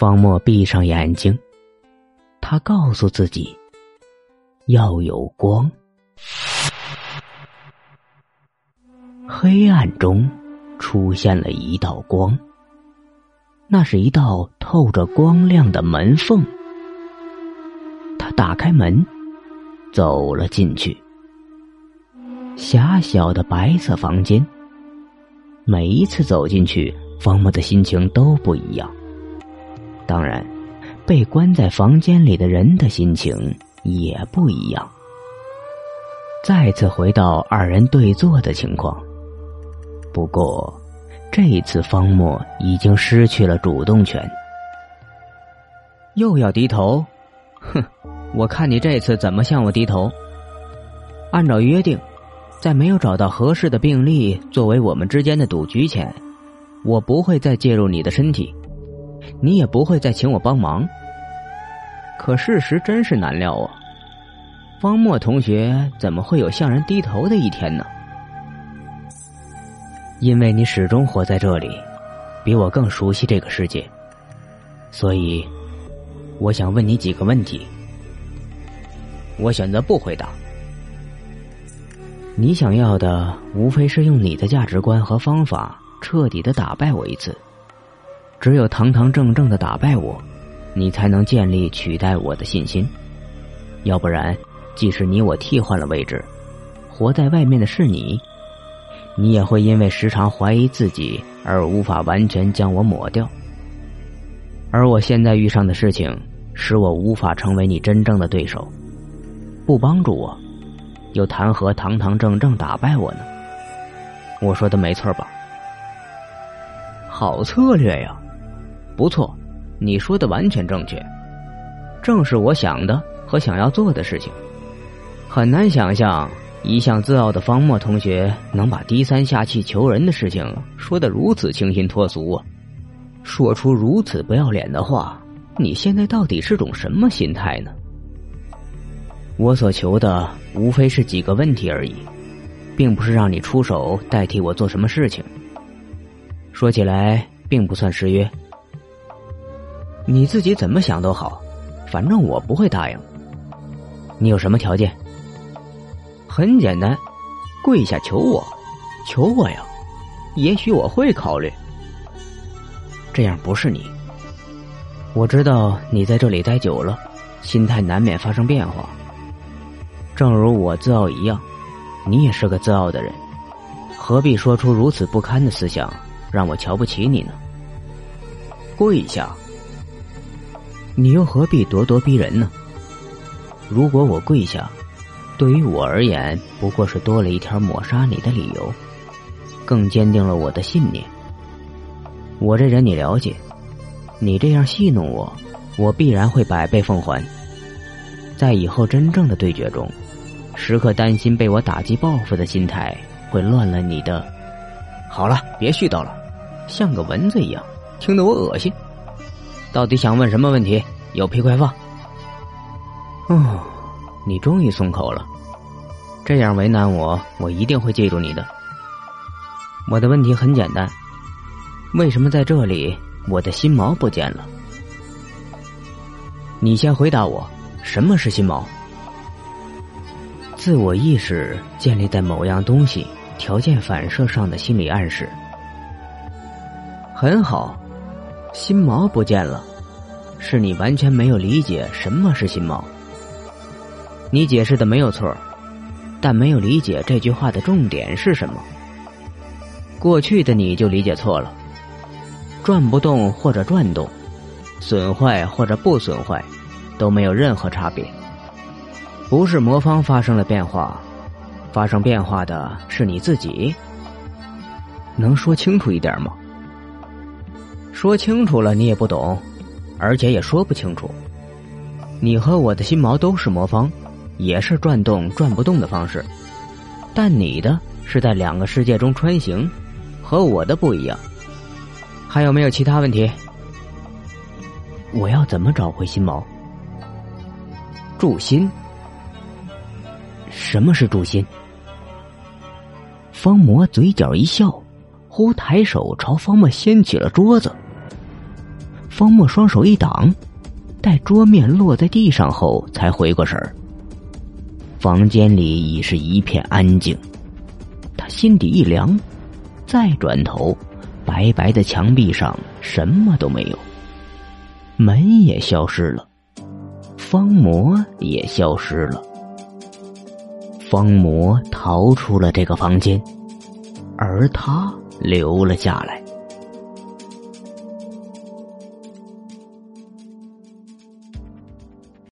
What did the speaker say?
方墨闭上眼睛，他告诉自己要有光。黑暗中出现了一道光，那是一道透着光亮的门缝。他打开门，走了进去。狭小的白色房间，每一次走进去，方墨的心情都不一样。当然，被关在房间里的人的心情也不一样。再次回到二人对坐的情况，不过这一次方墨已经失去了主动权。又要低头？哼，我看你这次怎么向我低头？按照约定。在没有找到合适的病例作为我们之间的赌局前，我不会再介入你的身体，你也不会再请我帮忙。可事实真是难料啊！方墨同学怎么会有向人低头的一天呢？因为你始终活在这里，比我更熟悉这个世界，所以我想问你几个问题。我选择不回答。你想要的无非是用你的价值观和方法彻底的打败我一次，只有堂堂正正的打败我，你才能建立取代我的信心。要不然，即使你我替换了位置，活在外面的是你，你也会因为时常怀疑自己而无法完全将我抹掉。而我现在遇上的事情，使我无法成为你真正的对手，不帮助我。又谈何堂堂正正打败我呢？我说的没错吧？好策略呀，不错，你说的完全正确，正是我想的和想要做的事情。很难想象一向自傲的方墨同学能把低三下气求人的事情说得如此清新脱俗啊！说出如此不要脸的话，你现在到底是种什么心态呢？我所求的无非是几个问题而已，并不是让你出手代替我做什么事情。说起来，并不算失约。你自己怎么想都好，反正我不会答应。你有什么条件？很简单，跪下求我，求我呀！也许我会考虑。这样不是你。我知道你在这里待久了，心态难免发生变化。正如我自傲一样，你也是个自傲的人，何必说出如此不堪的思想，让我瞧不起你呢？跪下，你又何必咄咄逼人呢？如果我跪下，对于我而言，不过是多了一条抹杀你的理由，更坚定了我的信念。我这人你了解，你这样戏弄我，我必然会百倍奉还。在以后真正的对决中。时刻担心被我打击报复的心态，会乱了你的。好了，别絮叨了，像个蚊子一样，听得我恶心。到底想问什么问题？有屁快放。哦，你终于松口了。这样为难我，我一定会记住你的。我的问题很简单：为什么在这里我的心毛不见了？你先回答我，什么是心毛？自我意识建立在某样东西条件反射上的心理暗示。很好，心毛不见了，是你完全没有理解什么是心毛。你解释的没有错，但没有理解这句话的重点是什么。过去的你就理解错了，转不动或者转动，损坏或者不损坏，都没有任何差别。不是魔方发生了变化，发生变化的是你自己。能说清楚一点吗？说清楚了你也不懂，而且也说不清楚。你和我的心毛都是魔方，也是转动转不动的方式，但你的是在两个世界中穿行，和我的不一样。还有没有其他问题？我要怎么找回心毛？助心。什么是助心？方魔嘴角一笑，忽抬手朝方墨掀起了桌子。方墨双手一挡，待桌面落在地上后，才回过神儿。房间里已是一片安静，他心底一凉，再转头，白白的墙壁上什么都没有，门也消失了，方魔也消失了。方魔逃出了这个房间，而他留了下来。